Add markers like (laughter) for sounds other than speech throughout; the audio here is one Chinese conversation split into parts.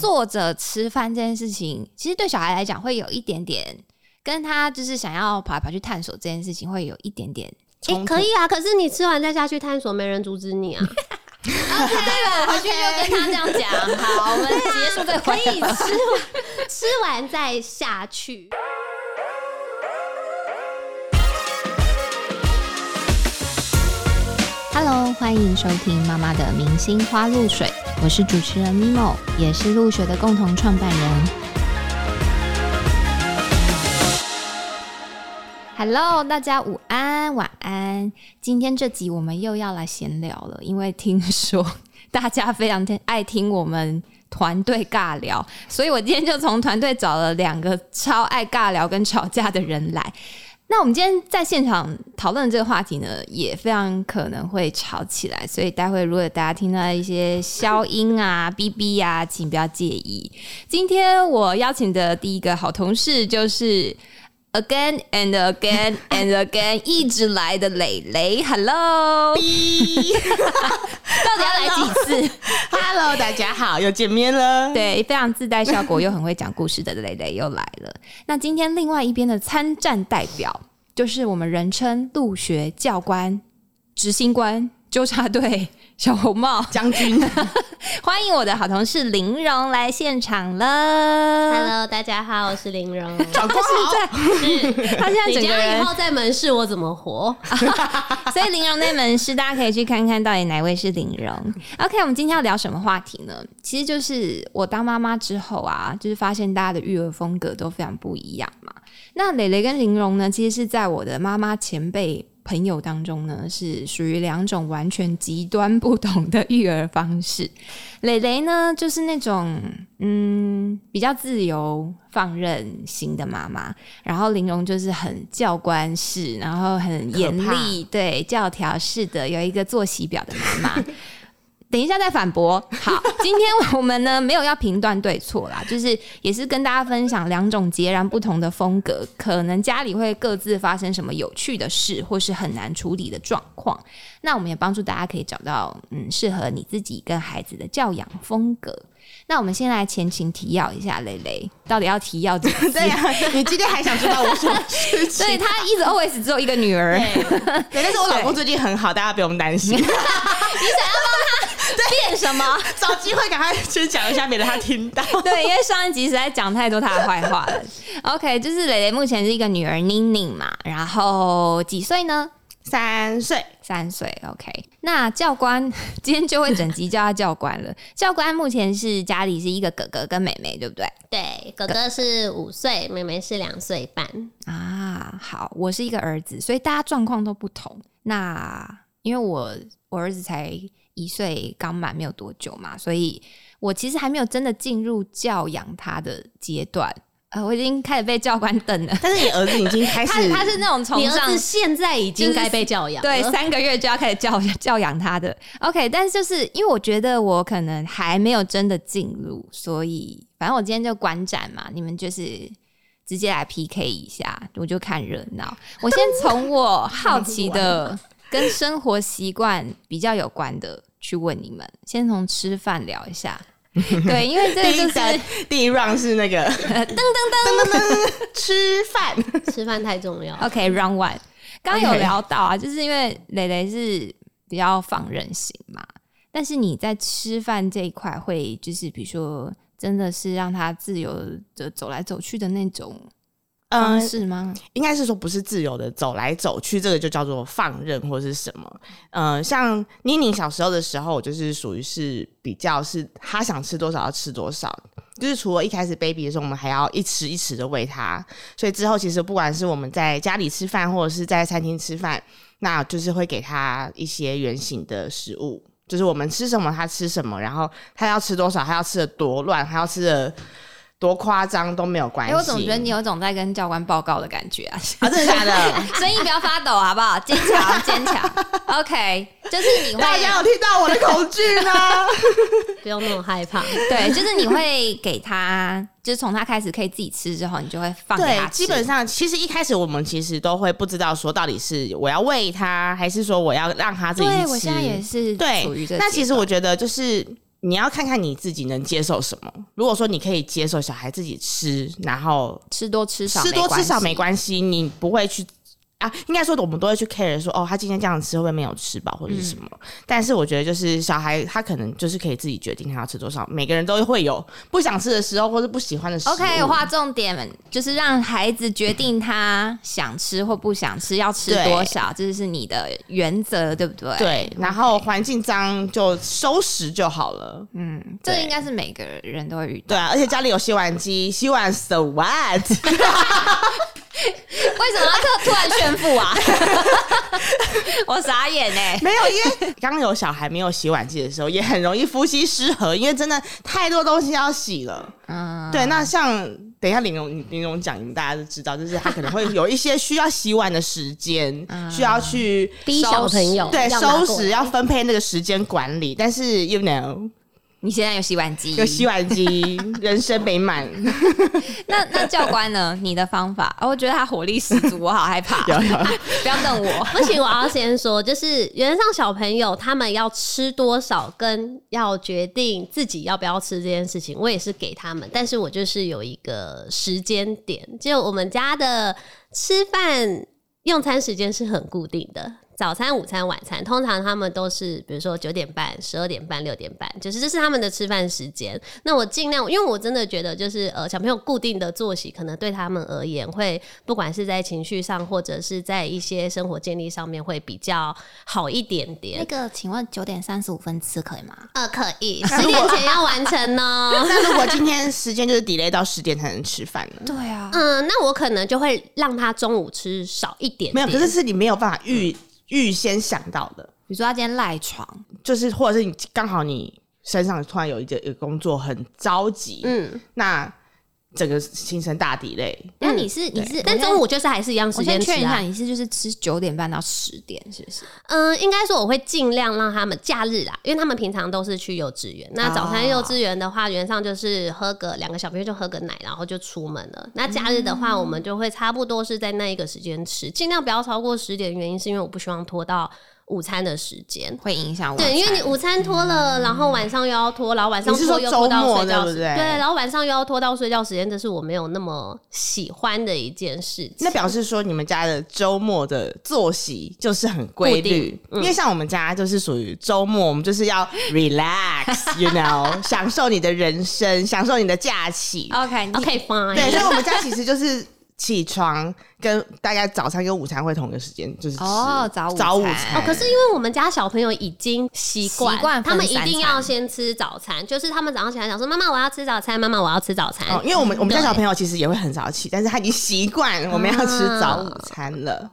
坐着吃饭这件事情，其实对小孩来讲会有一点点，跟他就是想要跑来跑去探索这件事情会有一点点。哎、可以啊，可是你吃完再下去探索，没人阻止你啊。(laughs) 对了，回去就跟他这样讲。好，我们结束这个可。以吃完吃完再下去。Hello，欢迎收听妈妈的明星花露水，我是主持人 Mimo，也是露水的共同创办人。Hello，大家午安、晚安。今天这集我们又要来闲聊了，因为听说大家非常爱听我们团队尬聊，所以我今天就从团队找了两个超爱尬聊跟吵架的人来。那我们今天在现场讨论这个话题呢，也非常可能会吵起来，所以待会如果大家听到一些消音啊、(laughs) 哔哔啊，请不要介意。今天我邀请的第一个好同事就是 again and again and again (laughs) 一直来的蕾蕾，Hello，(laughs) (laughs) 到底要来几次？Hello，大家好，又见面了。对，非常自带效果又很会讲故事的蕾蕾又来了。那今天另外一边的参战代表，就是我们人称陆学教官、执行官、纠察队小红帽，将军，(laughs) 欢迎我的好同事林荣来现场了。Hello，大家好，我是林荣。(laughs) 长官好。是，他现在你整个人以后在门市我怎么活？(laughs) 所以林荣那门市，大家可以去看看到底哪位是林荣。OK，我们今天要聊什么话题呢？其实就是我当妈妈之后啊，就是发现大家的育儿风格都非常不一样嘛。那蕾蕾跟林荣呢，其实是在我的妈妈前辈。朋友当中呢，是属于两种完全极端不同的育儿方式。(laughs) 蕾蕾呢，就是那种嗯比较自由放任型的妈妈，然后玲珑就是很教官式，然后很严厉，对教条式的，有一个作息表的妈妈。(laughs) 等一下再反驳。好，(laughs) 今天我们呢没有要评断对错啦，就是也是跟大家分享两种截然不同的风格，可能家里会各自发生什么有趣的事，或是很难处理的状况。那我们也帮助大家可以找到嗯适合你自己跟孩子的教养风格。那我们先来前情提要一下，蕾蕾到底要提要几次？对呀、你今天还想知道我什么事情？(laughs) 所以他一直 always 只有一个女儿，对，但是我老公最近很好，大家不用担心。(laughs) 你想要帮他变什么？找机会赶快先讲一下，免得他听到。(laughs) 对，因为上一集实在讲太多他的坏话了。OK，就是蕾蕾目前是一个女儿宁宁嘛，然后几岁呢？三岁，三岁。OK，那教官 (laughs) 今天就会整集叫他教官了。(laughs) 教官目前是家里是一个哥哥跟妹妹，对不对？对，哥哥是五岁，妹妹是两岁半。啊，好，我是一个儿子，所以大家状况都不同。那因为我我儿子才一岁刚满没有多久嘛，所以我其实还没有真的进入教养他的阶段。呃，我已经开始被教官瞪了。(laughs) 但是你儿子已经开始，他他是那种从上你儿子现在已经该被教养了，对 (laughs) 三个月就要开始教 (laughs) 教养他的。OK，但是就是因为我觉得我可能还没有真的进入，所以反正我今天就观展嘛，你们就是直接来 PK 一下，我就看热闹。我先从我好奇的跟生活习惯比较有关的去问你们，先从吃饭聊一下。(laughs) 对，因为这个就是第一单第一 round 是那个 (laughs) 噔噔噔噔噔噔吃饭，吃饭太重要。OK round one，刚刚有聊到啊就是因为蕾蕾是比较放任型嘛，但是你在吃饭这一块会就是比如说真的是让他自由的走来走去的那种方嗯，是吗？应该是说不是自由的走来走去，这个就叫做放任或是什么。嗯，像妮妮小时候的时候，我就是属于是比较是她想吃多少要吃多少，就是除了一开始 baby 的时候，我们还要一匙一匙的喂她，所以之后其实不管是我们在家里吃饭或者是在餐厅吃饭，那就是会给她一些圆形的食物。就是我们吃什么，她吃什么，然后她要吃多少，她要吃的多乱，她要吃的多夸张都没有关哎、系。我总觉得你有种在跟教官报告的感觉啊！啊，真的假的？(laughs) 声音不要发抖，好不好？坚强，坚强。(laughs) OK，就是你会大家有听到我的恐惧吗？(laughs) 不用那么害怕。对，就是你会给他，就是从他开始可以自己吃之后，你就会放给他对，吃。基本上其实一开始我们其实都会不知道说到底是我要喂他，还是说我要让他自己去吃。对我现在也是对处于这。那其实我觉得就是你要看看你自己能接受什么。如果说你可以接受小孩自己吃，然后吃多吃少，吃多吃少没。关系，你不会去啊，应该说我们都会去 care 说，哦，他今天这样吃会不会没有吃饱或者是什么？但是我觉得就是小孩他可能就是可以自己决定他要吃多少，每个人都会有不想吃的时候或者不喜欢的时候。OK，划重点就是让孩子决定他想吃或不想吃，要吃多少，这是你的原则，对不对？，对，然后环境脏就收拾就好了。嗯，这应该是每个人都会遇到。对啊，而且家里有洗碗机，洗碗 so what？(laughs) (laughs) 为什么要突突然炫富啊？(laughs) 我傻眼哎、没有，因为刚有小孩没有洗碗机的时候，也很容易夫妻失和，因为真的太多东西要洗了。嗯，对，那像等一下玲珑玲珑讲，你们大家都知道，就是他可能会有一些需要洗碗的时间，需要去逼小朋友对收拾，要分配那个时间管理。但是 you know，你现在有洗碗机，有洗碗机，(laughs) 人生美满。那那教官呢？你的方法？哦，我觉得他火力十足，我好害怕。(laughs) 有有不要瞪我。不行，我要先说，就是原则上小朋友他们要吃多少，跟要决定自己要不要吃这件事情，我也是给他们，但是我就是有一个时间点，就我们家的吃饭用餐时间是很固定的。早餐、午餐、晚餐，通常他们都是，比如说九点半、十二点半、六点半，就是这是他们的吃饭时间。那我尽量，因为我真的觉得，就是呃，小朋友固定的作息，可能对他们而言，会不管是在情绪上，或者是在一些生活建立上面，会比较好一点点那。个，请问九点三十五分吃可以吗？呃，可以，(laughs) 十点前要完成哦。(laughs) 那如果今天时间就是 delay 到十点才能吃饭呢？对啊，嗯，那我可能就会让他中午吃少一点没有，可是是你没有办法预预先想到的。比如说他今天赖床，就是或者是你刚好你身上突然有一个一个工作很着急，嗯，那整个行程大底类，那你是你是，但中午就是还是一样时间吃先确认一下，啊。你是就是吃九点半到十点，是不是？嗯，应该说我会尽量让他们假日啦，因为他们平常都是去幼稚园。那早餐幼稚园的话，原则上就是喝个两个小朋友就喝个奶，然后就出门了。那假日的话，我们就会差不多是在那一个时间吃，尽量不要超过十点。原因是因为我不希望拖到午餐的时间。会影响我。对，因为你午餐拖了，然后晚上又要拖，然后晚上拖又拖到睡觉时，对不对对，然后晚上又要拖到睡觉时间，这是我没有那么喜欢的一件事情。那表示说你们家的周末的作息就是很规律，嗯因为像我们家就是属于周末，我们就是要 relax，you (laughs) know，享受你的人生，享受你的假期。(laughs) OK，OK，fine 对，所以我们家其实就是起床跟大概早餐跟午餐会同一个时间，就是哦早午早午餐餐。哦，可是因为我们家小朋友已经习惯，习惯他们一定要先吃早餐，就是他们早上起来想说：“妈妈，我要吃早餐，妈妈，我要吃早餐。哦，因为我们我们家小朋友其实也会很早起，但是他已经习惯我们要吃早午餐了。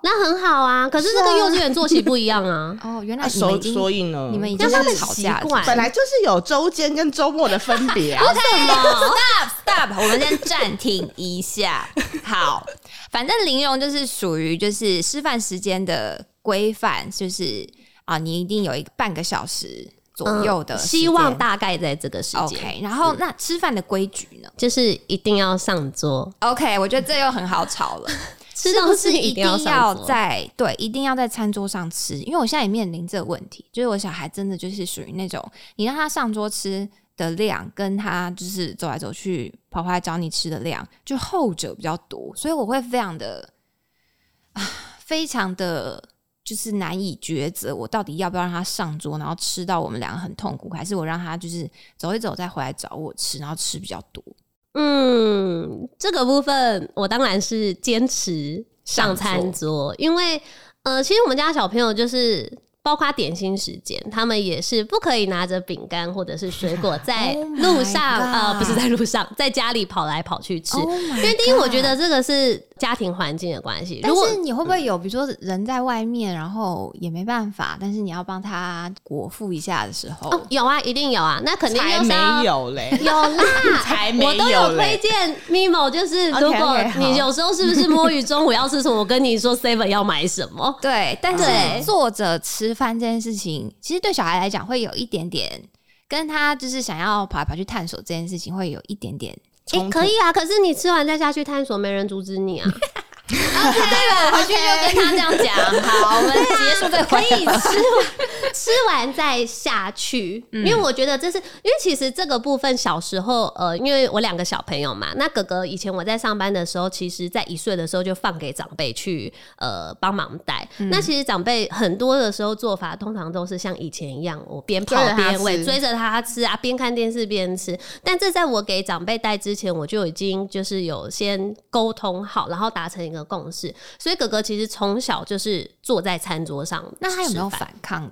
那很好啊，可是这个幼稚园作息不一样啊。(laughs) 哦，原来那所你们已经所以呢，你们已经让他们是吵架习惯本来就是有周间跟周末的分别啊。(laughs) (laughs) Stop Stop，我们先暂停一下。好，反正玲珑就是属于就是吃饭时间的规范，就是啊，你一定有一个半个小时左右的嗯、希望大概在这个时间 OK。然后那吃饭的规矩呢就是一定要上桌，？OK，我觉得这又很好吵了。吃是不东西是一定要。在对，一定要在餐桌上吃？因为我现在也面临这个问题，就是我小孩真的就是属于那种，你让他上桌吃的量，跟他就是走来走去跑回来找你吃的量，就后者比较多，所以我会非常的啊，非常的。就是难以抉择，我到底要不要让他上桌，然后吃到我们两个很痛苦，还是我让他就是走一走再回来找我吃，然后吃比较多。嗯，这个部分我当然是坚持上餐桌，因为呃，其实我们家小朋友就是。包括点心时间，他们也是不可以拿着饼干或者是水果 (laughs) 在 Oh 路上呃，不是在路上，在家里跑来跑去吃。Oh 因为第一，我觉得这个是家庭环境的关系。但是你会不会有，比如说人在外面，然后也没办法，但是你要帮他果腹一下的时候，哦，有啊，一定有啊，那肯定才就没有嘞，(laughs) (laughs) 有啦，才没有我都有有推。荐 Mimo，就是如果你有时候是不是摸鱼中午要吃什么，我跟你说 Seven 要买什么。(laughs) 对，但是坐着吃饭这件事情，其实对小孩来讲会有一点点，跟他就是想要跑来跑去探索这件事情会有一点点。哎、可以啊，可是你吃完再下去探索，没人阻止你啊。(laughs) 对了，回去就跟他这样讲。好，我们结束这个会议。吃完 (laughs) 吃完再下去，因为我觉得这是因为其实这个部分小时候，呃，因为我两个小朋友嘛，那哥哥以前我在上班的时候，其实在一岁的时候就放给长辈去呃帮忙带。那其实长辈很多的时候做法，通常都是像以前一样，我边跑边喂，追着他吃啊，边看电视边吃。但这在我给长辈带之前，我就已经就是有先沟通好，然后达成一个共识。所以哥哥其实从小就是坐在餐桌上，那他有没有？反抗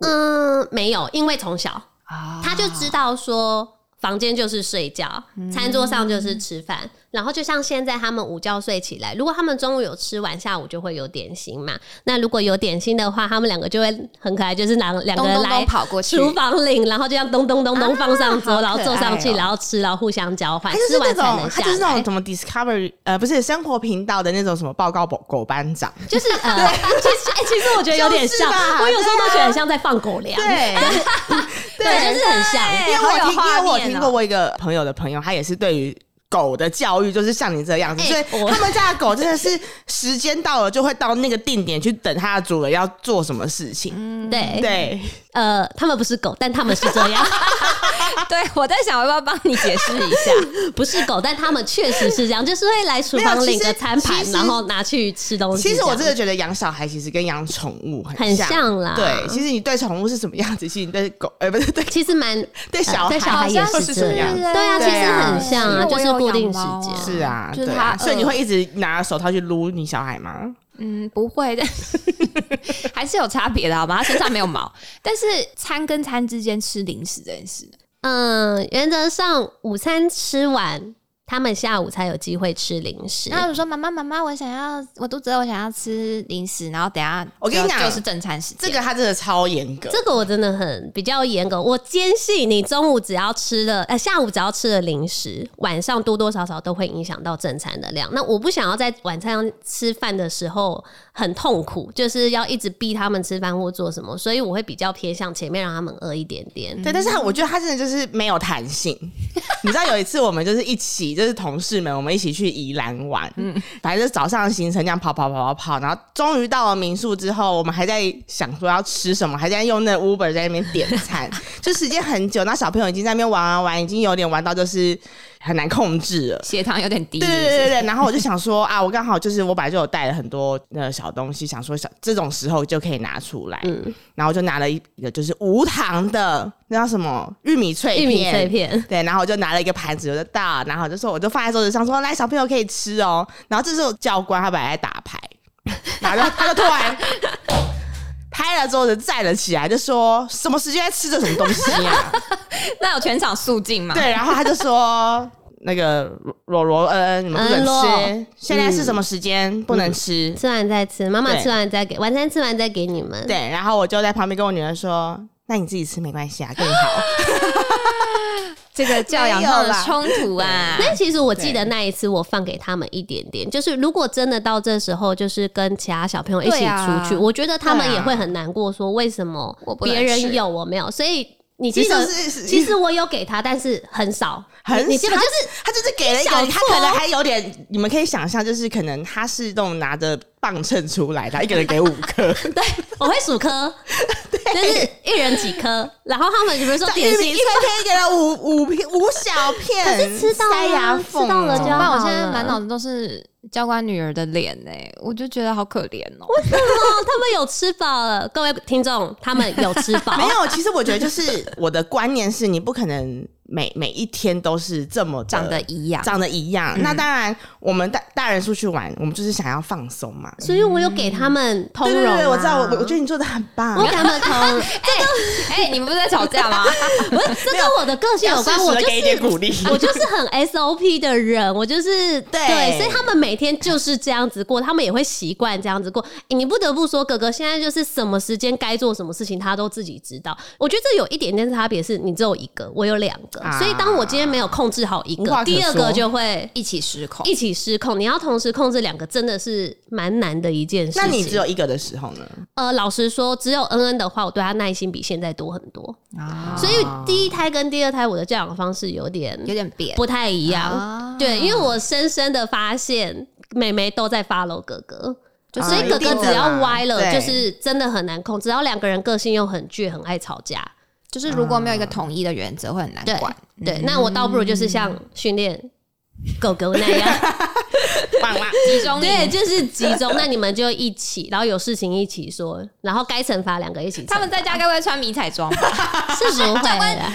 嗯，没有，因为从小他就知道说。房间就是睡觉，餐桌上就是吃饭，然后就像现在他们午觉睡起来，如果他们中午有吃完，下午就会有点心嘛。那如果有点心的话，他们两个就会很可爱，就是拿两个人来跑过去，厨房领，然后就这样咚咚咚咚啊放上桌，好然后坐上去，然后吃，然后互相交换，就是那吃完才种，能下他就是那种。什么 Discovery 呃，不是生活频道的那种什么报告狗狗班长，就是呃，其实哎、其实我觉得有点像，我有时候都觉得很像在放狗粮，对 (laughs) 对，就是很像。因为我听，因为我听过我一个朋友的朋友，他也是对于。狗的教育就是像你这样子，哎所以他们家的狗真的是时间到了就会到那个定点去等它的主人要做什么事情。对，对，呃，他们不是狗，但他们是这样，(laughs) (laughs) 对，我在想要不要帮你解释一下？(laughs) 不是狗，但他们确实是这样，就是会来厨房领个餐盘，然后拿去吃东西。其实我真的觉得养小孩其实跟养宠物很很像像啦对，其实你对宠物是什么样子，其实你对狗，呃，不是对 (laughs) 其实蛮对小孩对小孩也是好像是这样对啊，其实很像啊，就是固定时间。是啊，就是对啊他所以你呃会一直拿手套去撸你小孩吗？嗯，不会，但还是有差别的，好吗？它身上没有毛，但是餐跟餐之间吃零食这件事，嗯，原则上午餐吃完，他们下午才有机会吃零食。然后我说妈妈妈妈，我想要我肚子饿，我想要吃零食，然后等下我跟你讲就是正餐时间，这个他真的超严格，这个我真的很比较严格，我坚信你中午只要吃了，呃，下午只要吃了零食，晚上多多少少都会影响到正餐的量。那我不想要在晚餐吃饭的时候很痛苦，就是要一直逼他们吃饭或做什么，所以我会比较偏向前面让他们饿一点点。对，但是他我觉得他真的就是没有弹性。(laughs) 你知道有一次我们就是一起，就是同事们，我们一起去宜兰玩，嗯，反正就是早上的行程这样跑跑跑跑跑，然后终于到了民宿之后，我们还在想说要吃什么，还在用那 Uber 在那边点餐，(laughs) 就时间很久，那小朋友已经在那边玩玩玩，已经有点玩到就是很难控制了。血糖有点低，对对对对，然后我就想说 (laughs) 啊，我刚好就是我本来就有带了很多呃小东西，想说小这种时候就可以拿出来，嗯。然后就拿了一个就是无糖的那叫什么玉米脆片，玉米脆片，对，然后我就拿了一个盘子，我就倒，然后就说我就放在桌子上说来小朋友可以吃哦，然后这时候教官他本来在打牌，然后他就突然。拍了桌子站了起来，就说什么时间在吃这什么东西啊？(laughs) 那有全场肃静吗？对，然后他就说那个罗罗恩，你们不能吃，现在是什么时间不能吃？吃完再吃，妈妈吃完再给，晚餐吃完再给你们。对，然后我就在旁边跟我女儿说：“那你自己吃没关系啊，更好。(laughs) (laughs) 这个教养上的冲突啊，那其实我记得那一次，我放给他们一点点，就是如果真的到这时候，就是跟其他小朋友一起出去，我觉得他们也会很难过，说为什么别人有我没有，所以你其实记得，其实我有给他，但是很少，很你你基本少就是他就是给了一个，小他可能还有点，你们可以想象，就是可能他是那种拿着磅秤出来的，一个人给五颗，(laughs) 对，我会数颗，(laughs) 就是一人几颗，然后他们比如说点心玉米脆片给了五五片五小片，可是吃到啊塞牙缝吃到了哦就好怎么办？我现在满脑子都是教官女儿的脸呢、我就觉得好可怜哦、为什么，他们有吃饱了，各位听众，他们有吃饱，(laughs) 没有，其实我觉得就是我的观念是，你不可能每每一天都是这么长得一样，长得一样。那当然，我们大大人出去玩，我们就是想要放松嘛。所以我有给他们通融、啊。对对对，我知道，我我觉得你做的很棒。我给他们通，(laughs) 哎、你们不是在吵架吗？(laughs) 不是这跟我的个性有关，我就是给一点是鼓励。我就是很 SOP 的人，我就是对所以他们每天就是这样子过，他们也会习惯这样子过。欸你不得不说，哥哥现在就是什么时间该做什么事情，他都自己知道。我觉得这有一点点差别，是你只有一个，我有两个，啊所以当我今天没有控制好一个，第二个就会。一起失控，一起失控，你要同时控制两个，真的是蛮难的一件事情。那你只有一个的时候呢？呃，老实说，只有恩恩的话，我对他耐心比现在多很多。啊，所以第一胎跟第二胎，我的教养方式有点有点变，不太一样。啊对，因为我深深的发现，妹妹都在 follow 哥哥。就所以哥哥只要歪了，就是真的很难控。只要两个人个性又很倔，很爱吵架，就是如果没有一个统一的原则，会很难对管。对，那我倒不如就是像训练狗狗那样，(laughs) (laughs) 棒啦。集中对，就是集中。那你们就一起，然后有事情一起说，然后该惩罚两个一起。他们在家该不会穿迷彩装吧？(laughs) 是不会啦，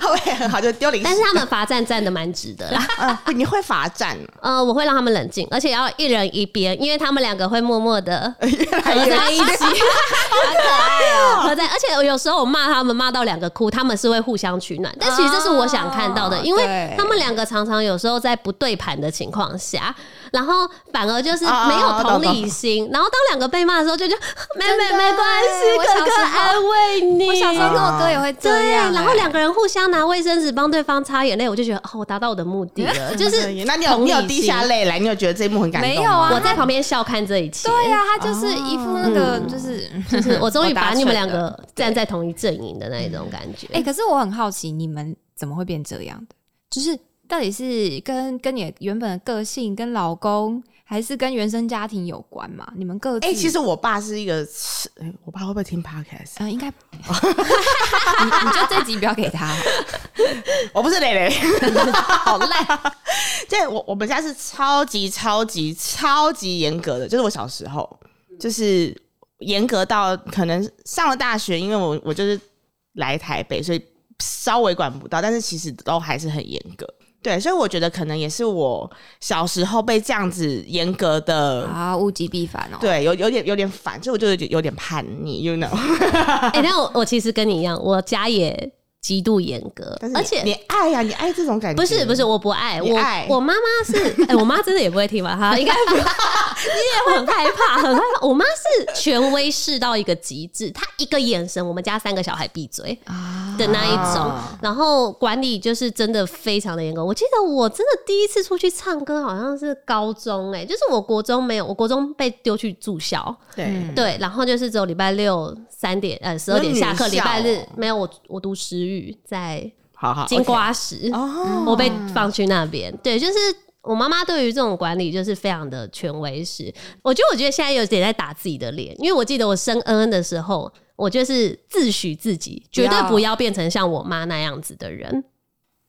后面很好，就丢零食。但是他们罚站站的蛮直的啦。呃，(laughs) 你会罚站，呃，我会让他们冷静，而且要一人一边，因为他们两个会默默的合在一起，好可爱哦！合在。而且有时候我骂他们骂到两个哭，他们是会互相取暖。但其实这是我想看到的，哦因为他们两个常常有时候在不对盘的情况下，然后反而就是哦没有哦同理心。然后当两个被骂的时候，就就妹妹没关系，哥哥安慰你。我小时候跟我哥也会这，样欸，然后两个人互相拿卫生纸帮对方擦眼泪，我就觉得哦，我达到我的目的了，(laughs) 就是那你有同理你有滴下泪来？你有觉得这一幕很感动吗？没有啊我在旁边笑看这一切。对呀，他就是一副那个嗯就是就是我终于把你们两个站在同一阵营的那一种感觉。哎、可是我很好奇，你们怎么会变这样的？就是到底是跟跟你原本的个性、跟老公，还是跟原生家庭有关嘛？你们各自哎、其实我爸是一个，哎我爸会不会听 podcast？嗯、应该你你就这集不要给他，(laughs) 我不是蕾蕾，(laughs) 好烂。这我我们家是超级超级超级严格的，就是我小时候就是严格到可能上了大学，因为我我就是来台北，所以稍微管不到，但是其实都还是很严格。对，所以我觉得可能也是我小时候被这样子严格的，啊，物极必反哦。对，有有点有点反，所以我就有点叛逆，you know。哎、但我我其实跟你一样，我家也极度严格而且你爱呀、你爱这种感觉，不是不是，我不爱我爱我妈妈是，(laughs) 哎、我妈真的也不会听吧？她 (laughs) 应该不，你也会很害怕，很害怕。我妈是权威式到一个极致，她一个眼神，我们家三个小孩闭嘴啊的那一种。啊然后管理就是真的非常的严格。我记得我真的第一次出去唱歌好像是高中、哎，就是我国中没有，我国中被丢去住校，对。嗯对，然后就是只有礼拜六三点呃十二点下课，礼拜日哦没有我我读时语在金瓜石。哦，我被放去那边。对，就是我妈妈对于这种管理就是非常的权威式。我觉得，我觉得现在有点在打自己的脸，因为我记得我生恩恩的时候，我就是自诩自己绝对不要变成像我妈那样子的人，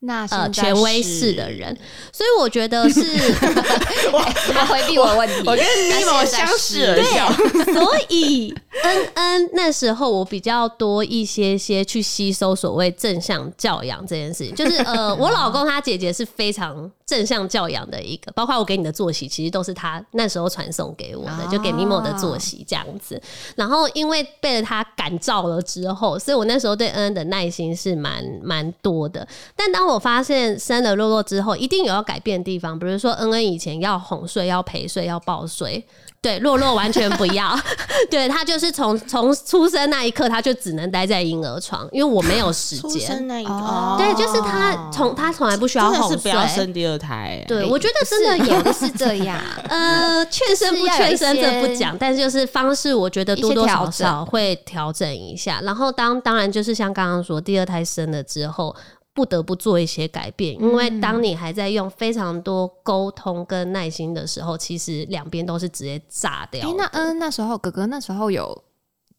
那呃，权威式的人。所以我觉得是，(laughs) 他回避我的问题。我跟那 Nemo 现在相视而笑。所以恩恩那时候我比较多一些些去吸收所谓正向教养这件事情，就是呃，我老公他姐姐是非常正向教养的一个，包括我给你的作息，其实都是他那时候传送给我的，就给 Mimo 的作息这样子。然后因为被了他感召了之后，所以我那时候对恩恩的耐心是蛮蛮多的。但当我发现生了洛洛之后，一定有要改变的地方，比如说恩恩以前要哄睡、要陪睡、要抱睡。对，洛洛完全不要，(laughs) 对他就是从从出生那一刻，他就只能待在婴儿床，因为我没有时出间。生那一刻，哦对，就是他从他从来不需要哄睡不。要生第二胎。对，我觉得真的是有的 (laughs) 是这样，(laughs) 呃，劝生不劝生这不讲，但是就是方式，我觉得多多少少会调整一下。然后当当然就是像刚刚说，第二胎生了之后。不得不做一些改变，因为当你还在用非常多沟通跟耐心的时候，其实两边都是直接炸掉哎、那嗯，那时候哥哥那时候有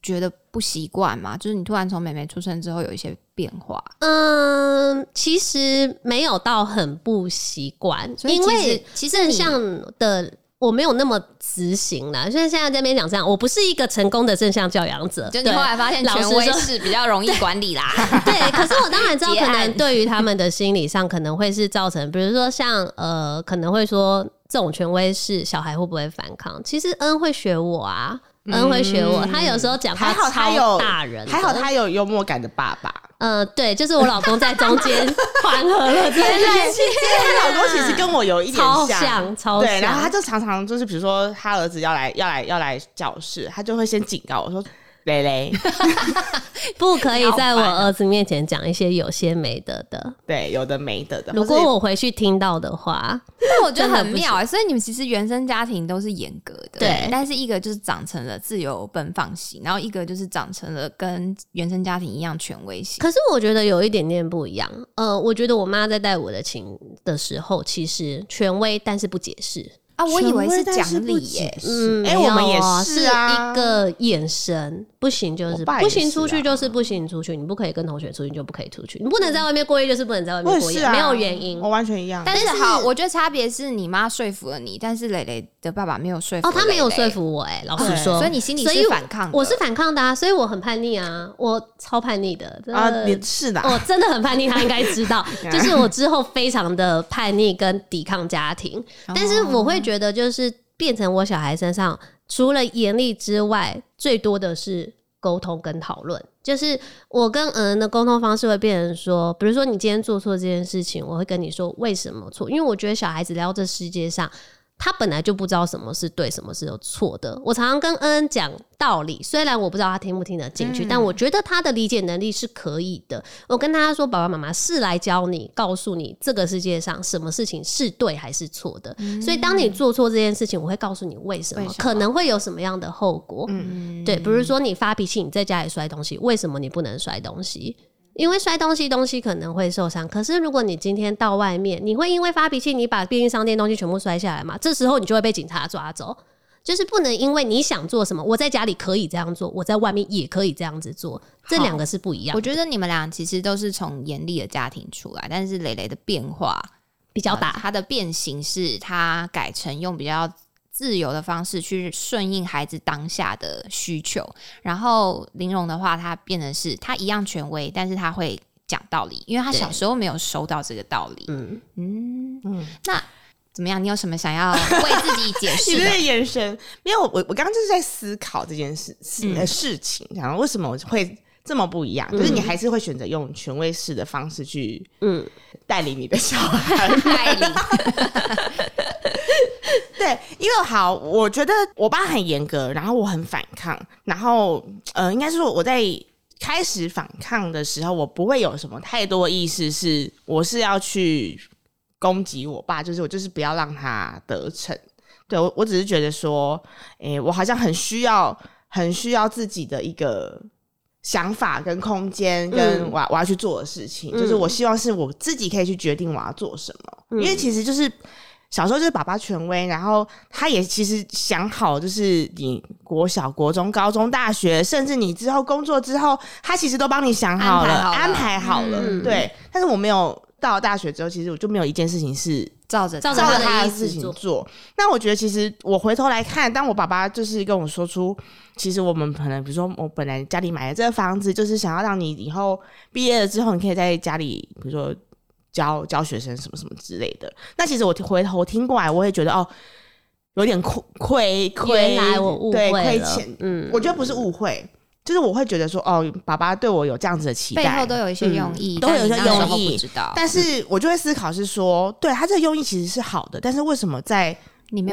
觉得不习惯吗？就是你突然从妹妹出生之后有一些变化，嗯，其实没有到很不习惯，因为其实你正向的我没有那么执行啦。所以现在这边讲这样，我不是一个成功的正向教养者。就你对后来发现权威是比较容易管理啦。(laughs) 对，可是我当然知道，(laughs) 可能对于他们的心理上可能会是造成，比如说像呃，可能会说这种权威是小孩会不会反抗？其实恩会学我啊，恩会学我，他有时候讲话还好他超有大人的，还好他有幽默感的爸爸。嗯，对，就是我老公在中间缓和了这件事情。她 (laughs) 老公其实跟我有一点超像，像。超对，然后像他就常常就是比如说他儿子要来要来要来教室，他就会先警告我说：“蕾蕾，(laughs) 不可以在我儿子面前讲一些有些没的的。(laughs) 对，有的没的的。”如果我回去听到的话，那我觉得很妙、欸，所以你们其实原生家庭都是严格的，对但是一个就是长成了自由奔放型，然后一个就是长成了跟原生家庭一样权威型。可是我觉得有一点点不一样。呃，我觉得我妈在带我的情的时候，其实权威，但是不解释。啊，我以为是权威但奖是不解励耶。释嗯，哎、我们也没有哦是啊，一个眼神，不行就是不行出去啊就是不行出去，你不可以跟同学出去，你就不可以出去，你不能在外面过夜就是不能在外面过夜，没有原因我。完全一样。但是好，我觉得差别是你妈说服了你，但是蕾蕾的爸爸没有说服哦，他没有说，服我哎、老实说，所以你心里是反抗的。我是反抗的啊，所以我很叛逆啊，我超叛逆的，真的啊，你是的啊、我真的很叛逆，他应该知道，(laughs) 就是我之后非常的叛逆跟抵抗家庭，但是我会觉得就是变成我小孩身上，除了严厉之外，最多的是沟通跟讨论。就是我跟恩的沟通方式会变成说，比如说你今天做错这件事情，我会跟你说为什么错，因为我觉得小孩子来到这世界上。他本来就不知道什么是对，什么是有错的。我常常跟恩恩讲道理，虽然我不知道他听不听得进去，但我觉得他的理解能力是可以的。我跟他说：“爸爸妈妈是来教你，告诉你这个世界上什么事情是对还是错的。所以当你做错这件事情，我会告诉你为什么，可能会有什么样的后果。嗯对，比如说你发脾气，你在家里摔东西，为什么你不能摔东西？因为摔东西，东西可能会受伤。可是如果你今天到外面，你会因为发脾气，你把便利商店东西全部摔下来吗？这时候你就会被警察抓走。就是不能因为你想做什么，我在家里可以这样做，我在外面也可以这样子做，这两个是不一样的，我觉得你们俩其实都是从严厉的家庭出来，但是蕾蕾的变化比较大。呃它的变形是她改成用比较自由的方式去顺应孩子当下的需求，然后玲珑的话，她变得是她一样权威，但是她会讲道理，因为她小时候没有收到这个道理。嗯，嗯嗯那怎么样？你有什么想要为自己解你释的？(laughs) 眼神，没有我我刚刚就是在思考这件事事、呃事情，然后为什么我会这么不一样？就是你还是会选择用权威式的方式去嗯带领你的小孩。代理 (laughs) 对，因为好，我觉得我爸很严格，然后我很反抗，然后呃，应该是说我在开始反抗的时候，我不会有什么太多意思，是我是要去攻击我爸，就是我就是不要让他得逞。对我，我只是觉得说，诶、我好像很需要，很需要自己的一个想法跟空间，跟嗯我要我要去做的事情，嗯就是我希望是我自己可以去决定我要做什么，因为其实就是。小时候就是爸爸权威，然后他也其实想好，就是你国小、国中、高中、大学，甚至你之后工作之后，他其实都帮你想好了，安安排好了。嗯对，但是我没有到大学之后，其实我就没有一件事情是照着照着他的事情做做。那我觉得，其实我回头来看，当我爸爸就是跟我说出，其实我们可能，比如说我本来家里买的这个房子，就是想要让你以后毕业了之后，你可以在家里，比如说教教学生什么什么之类的。那其实我回头听过来，我也觉得哦，有点亏亏亏，原来我误对亏钱。嗯，我觉得不是误会。就是我会觉得说，哦，爸爸对我有这样子的期待，背后都有一些用意，都有一些用意不知道。但是我就会思考是说，对他这个用意其实是好的，但是为什么在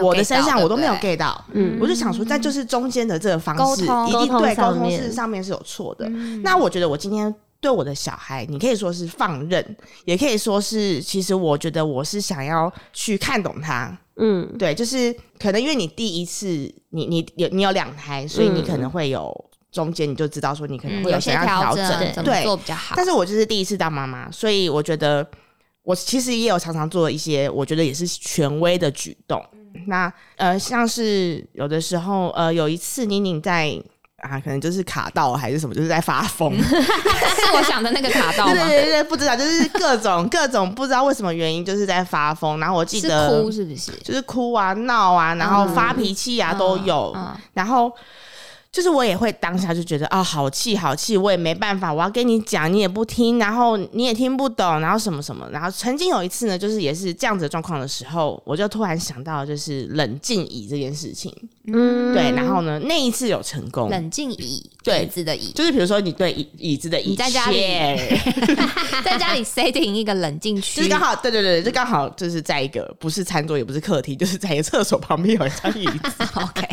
我的身上我都没有 get 到？嗯我就想说，在就是中间的这个方式，沟通一定对沟通是上面是有错的。嗯那我觉得我今天对我的小孩，你可以说是放任，也可以说是，其实我觉得我是想要去看懂他。嗯对，就是可能因为你第一次，你你有你有两胎，所以你可能会有中间你就知道说你可能会有些会怎样调整，对怎么对做比较好。但是我就是第一次当妈妈，所以我觉得我其实也有常常做一些我觉得也是权威的举动。那呃，像是有的时候呃，有一次宁宁在啊，可能就是卡到还是什么，就是在发疯。(laughs) 是我想的那个卡到吗？(laughs) 对对对，不知道，就是各种 (laughs) 各种不知道为什么原因，就是在发疯。然后我记是得哭是不是？就是哭啊、闹啊，然后发脾气啊、都有。嗯然后就是我也会当下就觉得啊、好气好气，我也没办法，我要跟你讲，你也不听，然后你也听不懂，然后什么什么。然后曾经有一次呢，就是也是这样子的状况的时候，我就突然想到就是冷静椅这件事情。嗯，对，然后呢，那一次有成功。冷静椅，对椅子的椅，就是比如说你对椅椅子的椅，你在家里 (laughs) 在家里 setting 一个冷静区，就是刚好，对对对，就刚好就是在一个不是餐桌也不是客厅，就是在一个厕所旁边有一张椅子。(laughs) OK，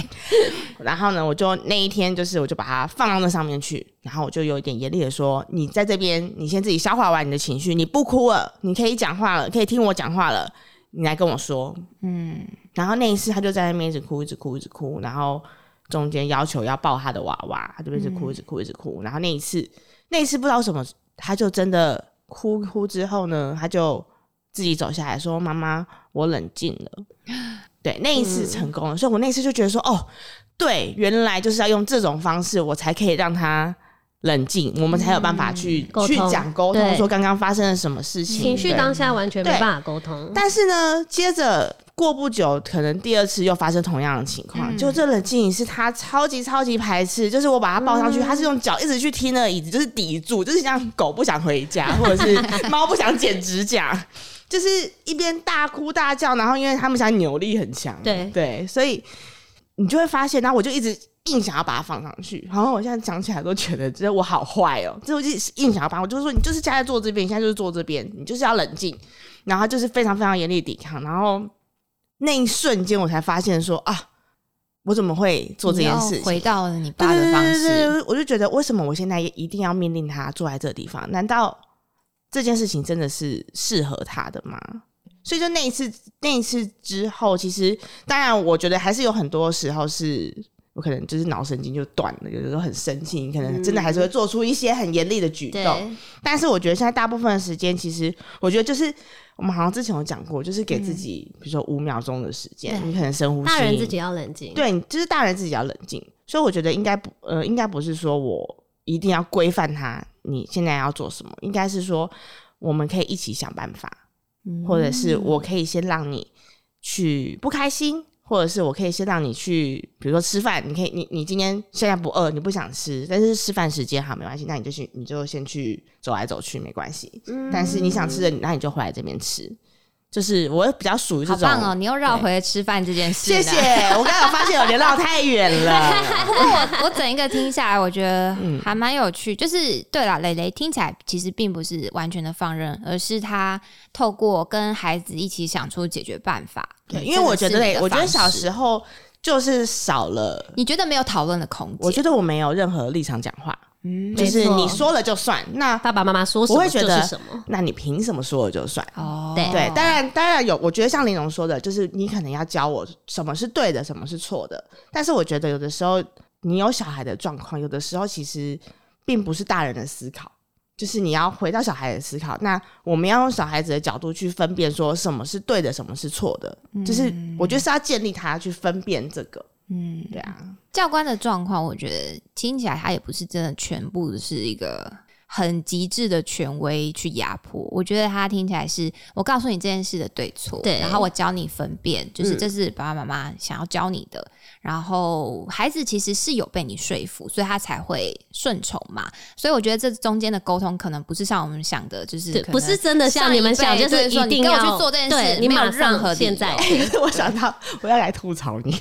然后呢，我就那一天就是我就把它放到那上面去，然后我就有一点严厉的说：“你在这边，你先自己消化完你的情绪，你不哭了，你可以讲话了，可以听我讲话了，你来跟我说。”嗯，然后那一次他就在那边一直哭，一直哭，一直哭，然后中间要求要抱他的娃娃，他就一直哭，一直哭，一直哭。然后那一次，那一次不知道什么，他就真的哭哭之后呢，他就自己走下来说：“妈妈，我冷静了。”对，那一次成功了，所以我那一次就觉得说，哦，对，原来就是要用这种方式，我才可以让他冷静，我们才有办法去、去讲沟通，说刚刚发生了什么事情，情绪当下完全没办法沟通。但是呢，接着过不久，可能第二次又发生同样的情况，嗯。就这冷静是他超级超级排斥，就是我把他抱上去，他是用脚一直去踢那个椅子，就是抵住，就是像狗不想回家，(laughs) 或者是猫不想剪指甲。就是一边大哭大叫，然后因为他们想扭力很强，对。对，所以你就会发现，然后我就一直硬想要把它放上去，然后我现在讲起来都觉得，觉得我好坏哦，这我就硬想要把，我就是说你就是现在坐这边，你现在就是坐这边，你就是要冷静，然后他就是非常非常严厉抵抗，然后那一瞬间我才发现说啊，我怎么会做这件事情？回到了你爸的方对对对式，对，我就觉得为什么我现在一定要命令他坐在这个地方？难道这件事情真的是适合他的吗？所以就那一次，那一次之后，其实当然，我觉得还是有很多时候是我可能就是脑神经就断了，有的时候很生气，你可能真的还是会做出一些很严厉的举动。对，但是我觉得现在大部分的时间，其实我觉得就是我们好像之前有讲过，就是给自己，比如说五秒钟的时间，你可能深呼吸，大人自己要冷静。对，就是大人自己要冷静。所以我觉得应该不，呃，应该不是说我一定要规范他，你现在要做什么，应该是说我们可以一起想办法，嗯或者是我可以先让你去不开心。或者是我可以先让你去，比如说吃饭，你可以，你你今天现在不饿，你不想吃，但是吃饭时间好没关系，那你就去，你就先去走来走去没关系。但是你想吃的，那你就回来这边吃。就是我比较属于这种，好棒哦！你又绕回了吃饭这件事，谢谢。。我刚刚有发现有点绕太远了。(laughs) 不过我我整一个听下来，我觉得嗯还蛮有趣。就是对了，蕾蕾听起来其实并不是完全的放任，而是他透过跟孩子一起想出解决办法。对，因为我觉得嘞，我觉得小时候就是少了，你觉得没有讨论的空间，我觉得我没有任何立场讲话，嗯就是你说了就算。那爸爸妈妈说什么就我会觉得是什么。那你凭什么说了就算？哦，对对，当然当然有，我觉得像玲珑说的，就是你可能要教我什么是对的，什么是错的。但是我觉得有的时候你有小孩的状况，有的时候其实并不是大人的思考。就是你要回到小孩的思考，那我们要用小孩子的角度去分辨，说什么是对的，什么是错的。就是我觉得是要建立他去分辨这个，嗯，对啊，教官的状况，我觉得听起来他也不是真的全部是一个很极致的权威去压迫。我觉得他听起来是我告诉你这件事的对错，对然后我教你分辨，就是嗯这是爸爸妈妈想要教你的。然后孩子其实是有被你说服，所以他才会顺从嘛。所以我觉得这中间的沟通可能不是像我们想的，就是不是真的像你们想，就是一定要对说你跟我去做这件事没有对你马任何现在 (laughs) 我想到我要来吐槽你。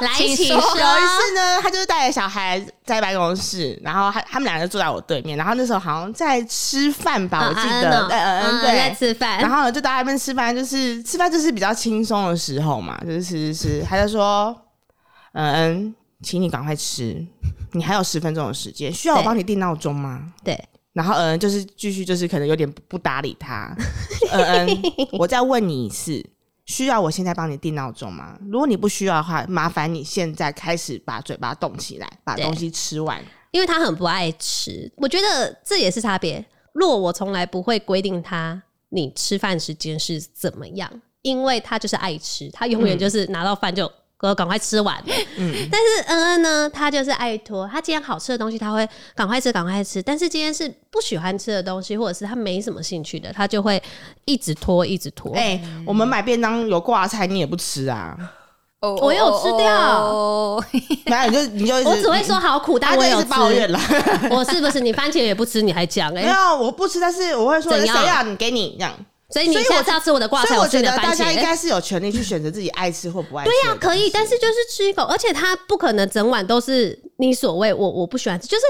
来请说请说。有一次呢，他就是带着小孩在办公室，然后他他们两个就坐在我对面，然后那时候好像在吃饭吧，我记得，嗯对，嗯嗯，在对。吃饭，然后呢，就大家在那边吃饭，就是吃饭就是比较轻松的时候嘛，就是吃吃吃，他就说，嗯嗯，请你赶快吃，你还有十分钟的时间，需要我帮你定闹钟吗？对，然后嗯，就是继续就是可能有点不不搭理他，嗯 (laughs) 嗯，我再问你一次，需要我现在帮你定闹钟吗？如果你不需要的话，麻烦你现在开始把嘴巴动起来，把东西吃完。因为他很不爱吃，我觉得这也是差别。若我从来不会规定他你吃饭时间是怎么样，因为他就是爱吃，他永远就是拿到饭就。哥，赶快吃完。嗯，但是恩恩呢，他就是爱拖。他今天好吃的东西，他会赶快吃，赶快吃。但是今天是不喜欢吃的东西，或者是他没什么兴趣的，他就会一直拖，一直拖。哎、我们买便当有挂菜，你也不吃啊？我有吃掉哦然后你就你就一直我只会说好苦，但我有他就一直抱怨。了。(laughs) 我是不是你番茄也不吃，你还讲哎、没有，我不吃，但是我会说谁怎样要你给你这样。所以你下次要吃我的挂菜，我觉得大家应。该是有权利去选择自己爱吃或不爱吃。对呀、可以，但是就是吃一口，而且它不可能整碗都是你所谓我我不喜欢吃，就是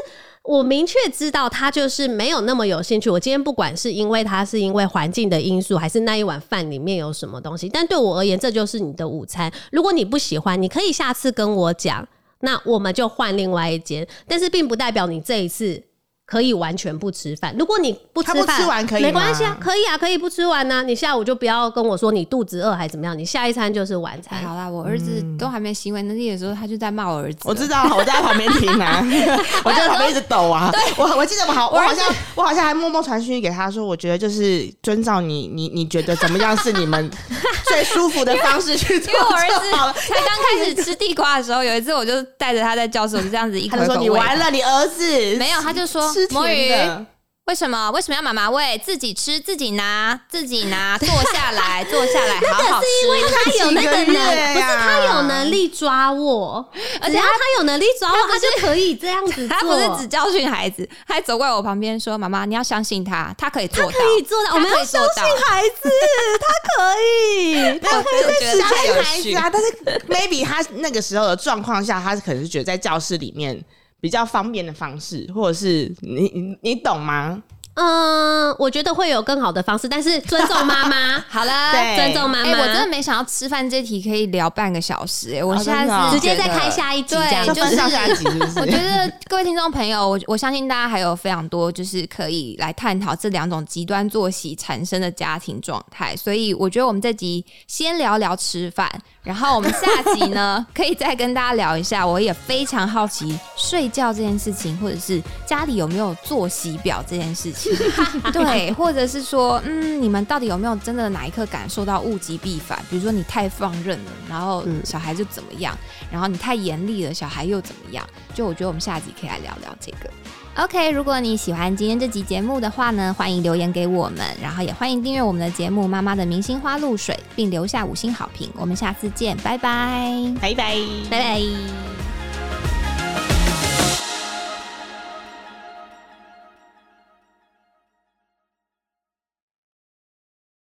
我明确知道他就是没有那么有兴趣。我今天不管是因为它是因为环境的因素，还是那一碗饭里面有什么东西，但对我而言，这就是你的午餐。如果你不喜欢，你可以下次跟我讲，那我们就换另外一间，但是并不代表你这一次。可以完全不吃饭。如果你不吃他不饭，吃完可以没关系啊，可以啊，可以不吃完呢、你下午就不要跟我说你肚子饿还怎么样，你下一餐就是晚哎餐。好啦，我儿子都还没行为能力的时候，他就在骂我儿子。我知道，我在旁边听啊，(laughs) 我就在旁边一直抖啊。对我我记得我好，我好像我好像还默默传讯息给他说，我觉得就是遵照你你你觉得怎么样是你们 (laughs) 最舒服的方式去做因为我儿子就好了。才刚开始吃地瓜的时候，有一次我就带着他在教室，我就这样子一口他说一口喂你完了，你儿子没有，他就说吃魔芋甜的。为什么为什么要妈妈喂？自己吃，自己拿，(laughs) 自己拿，坐下来，坐下来，好好吃。因为他有那个能，几个月不是他有能力抓我，而且他他有能力抓我，他就可以这样子。(laughs) 他不是只教训孩子，他还走过来我旁边说：“妈妈，你要相信他，他可以做到，可以做到，我们要相信孩子，(laughs) 他可以。我就觉得相太有趣信孩子啊，但是 maybe 他那个时候的状况下，他可能是觉得在教室里面比较方便的方式，或者是你你你懂吗？嗯，我觉得会有更好的方式，但是尊重妈妈。(laughs) 好了，(laughs) 对尊重妈哎、妈。我真的没想到吃饭这题可以聊半个小时、哎，我哦现在直接再开下一集对这样就是下集是不是？(laughs) 我觉得各位听众朋友，我我相信大家还有非常多就是可以来探讨这两种极端作息产生的家庭状态，所以我觉得我们这集先聊聊吃饭，然后我们下集呢可以再跟大家聊一下。我也非常好奇睡觉这件事情，或者是家里有没有作息表这件事情，(laughs) 对，或者是说，嗯，你们到底有没有真的哪一刻感受到物极必反？比如说你太放任了，然后小孩就怎么样，然后你太严厉了，小孩又怎么样？就我觉得我们下集可以来聊聊这个。OK，如果你喜欢今天这集节目的话呢，欢迎留言给我们，然后也欢迎订阅我们的节目《妈妈的明星花露水》，并留下五星好评。我们下次见，拜拜，拜拜。拜拜。